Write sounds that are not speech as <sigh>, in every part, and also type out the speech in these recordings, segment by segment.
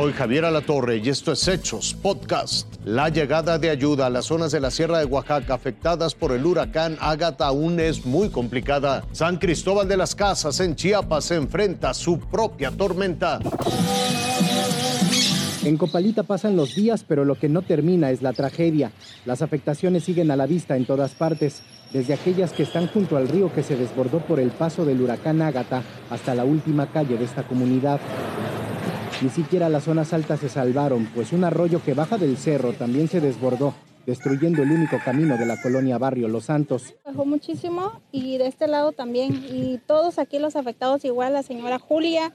Soy Javier Alatorre y esto es Hechos Podcast. La llegada de ayuda a las zonas de la Sierra de Oaxaca afectadas por el huracán Ágata aún es muy complicada. San Cristóbal de las Casas en Chiapas se enfrenta a su propia tormenta. En Copalita pasan los días, pero lo que no termina es la tragedia. Las afectaciones siguen a la vista en todas partes, desde aquellas que están junto al río que se desbordó por el paso del huracán Ágata hasta la última calle de esta comunidad. Ni siquiera las zonas altas se salvaron, pues un arroyo que baja del cerro también se desbordó, destruyendo el único camino de la colonia Barrio Los Santos. Bajó muchísimo y de este lado también. Y todos aquí los afectados, igual la señora Julia,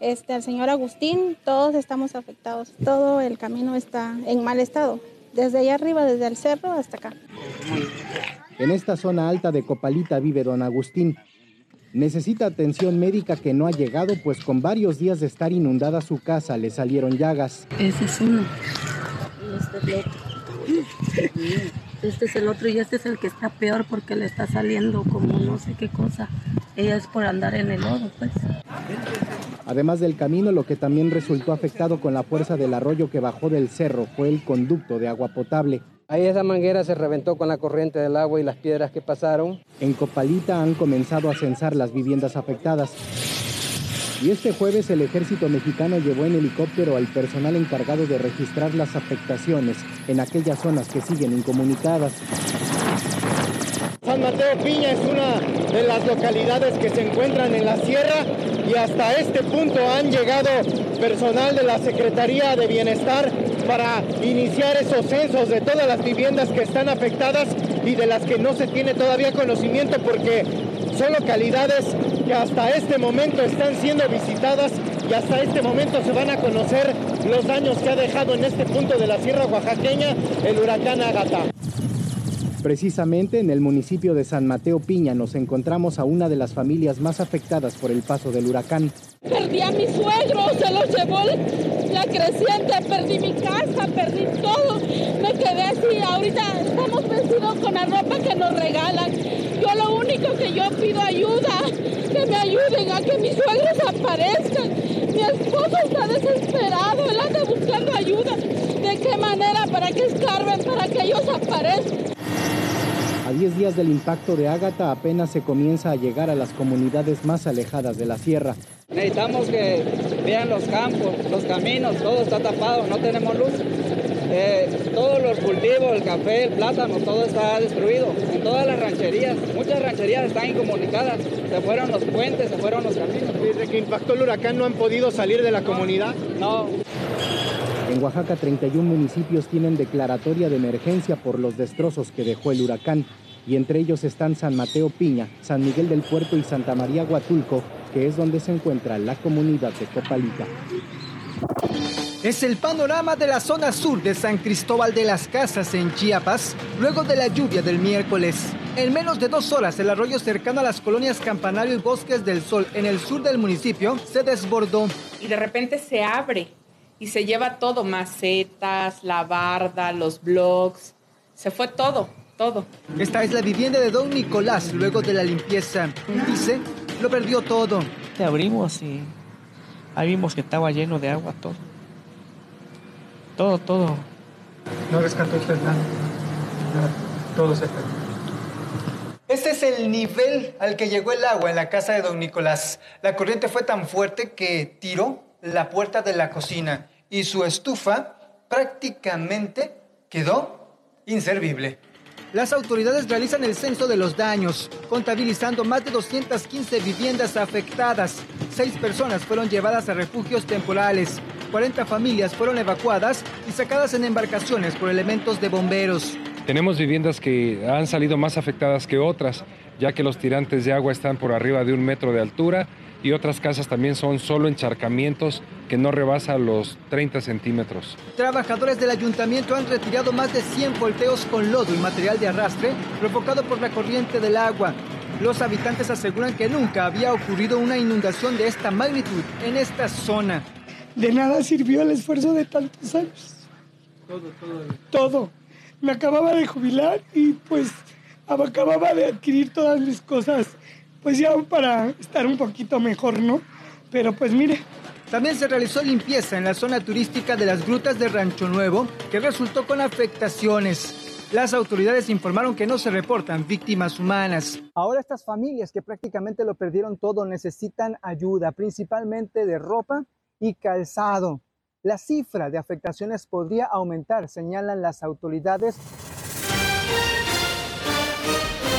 este, el señor Agustín, todos estamos afectados. Todo el camino está en mal estado, desde allá arriba, desde el cerro hasta acá. En esta zona alta de Copalita vive don Agustín, Necesita atención médica que no ha llegado, pues con varios días de estar inundada su casa le salieron llagas. Ese es uno. este es el otro. <laughs> Este es el otro y este es el que está peor porque le está saliendo como no sé qué cosa. Ella es por andar en el lodo, pues. Además del camino, lo que también resultó afectado con la fuerza del arroyo que bajó del cerro fue el conducto de agua potable. Ahí esa manguera se reventó con la corriente del agua y las piedras que pasaron. En Copalita han comenzado a censar las viviendas afectadas. Y este jueves el ejército mexicano llevó en helicóptero al personal encargado de registrar las afectaciones en aquellas zonas que siguen incomunicadas. San Mateo Piña es una de las localidades que se encuentran en la sierra y hasta este punto han llegado personal de la Secretaría de Bienestar para iniciar esos censos de todas las viviendas que están afectadas y de las que no se tiene todavía conocimiento porque son localidades que hasta este momento están siendo visitadas y hasta este momento se van a conocer los daños que ha dejado en este punto de la Sierra Oaxaqueña el huracán Ágata. Precisamente en el municipio de San Mateo Piña nos encontramos a una de las familias más afectadas por el paso del huracán. Perdí a mi suegro, se lo llevó la creciente, perdí mi casa, perdí todo. Me quedé así, ahorita estamos vestidos con la ropa que nos regalan. Yo lo único que yo pido ayuda, que me ayuden a que mis suegros aparezcan. Mi esposo está desesperado, él anda buscando ayuda. ¿De qué manera? Para que escarben, para que ellos aparezcan. A 10 días del impacto de Ágata apenas se comienza a llegar a las comunidades más alejadas de la sierra. Necesitamos que vean los campos, los caminos, todo está tapado, no tenemos luz. Eh, todos los cultivos, el café, el plátano, todo está destruido. En todas las rancherías, muchas rancherías están incomunicadas. Se fueron los puentes, se fueron los caminos. Desde que impactó el huracán no han podido salir de la comunidad. No. En Oaxaca, 31 municipios tienen declaratoria de emergencia por los destrozos que dejó el huracán y entre ellos están San Mateo Piña, San Miguel del Puerto y Santa María Huatulco, que es donde se encuentra la comunidad de Copalita. Es el panorama de la zona sur de San Cristóbal de las Casas en Chiapas, luego de la lluvia del miércoles. En menos de dos horas, el arroyo cercano a las colonias Campanario y Bosques del Sol, en el sur del municipio, se desbordó. Y de repente se abre y se lleva todo, macetas, la barda, los blogs, se fue todo. Esta es la vivienda de don Nicolás luego de la limpieza. Dice, lo perdió todo. Te abrimos y ahí vimos que estaba lleno de agua todo. Todo, todo. No rescató usted nada. Todo se perdió. Este es el nivel al que llegó el agua en la casa de don Nicolás. La corriente fue tan fuerte que tiró la puerta de la cocina y su estufa prácticamente quedó inservible. Las autoridades realizan el censo de los daños, contabilizando más de 215 viviendas afectadas. Seis personas fueron llevadas a refugios temporales. 40 familias fueron evacuadas y sacadas en embarcaciones por elementos de bomberos. Tenemos viviendas que han salido más afectadas que otras, ya que los tirantes de agua están por arriba de un metro de altura y otras casas también son solo encharcamientos que no rebasan los 30 centímetros. Trabajadores del ayuntamiento han retirado más de 100 volteos con lodo y material de arrastre provocado por la corriente del agua. Los habitantes aseguran que nunca había ocurrido una inundación de esta magnitud en esta zona. De nada sirvió el esfuerzo de tantos años. Todo, todo. Todo. Me acababa de jubilar y pues acababa de adquirir todas mis cosas pues ya para estar un poquito mejor, ¿no? Pero pues mire, También se realizó limpieza en la zona turística de las grutas de Rancho Nuevo, que resultó con afectaciones. Las autoridades informaron que no se reportan víctimas humanas. Ahora estas familias que prácticamente lo perdieron todo necesitan ayuda, principalmente de ropa y calzado. La cifra de afectaciones podría aumentar, señalan las autoridades.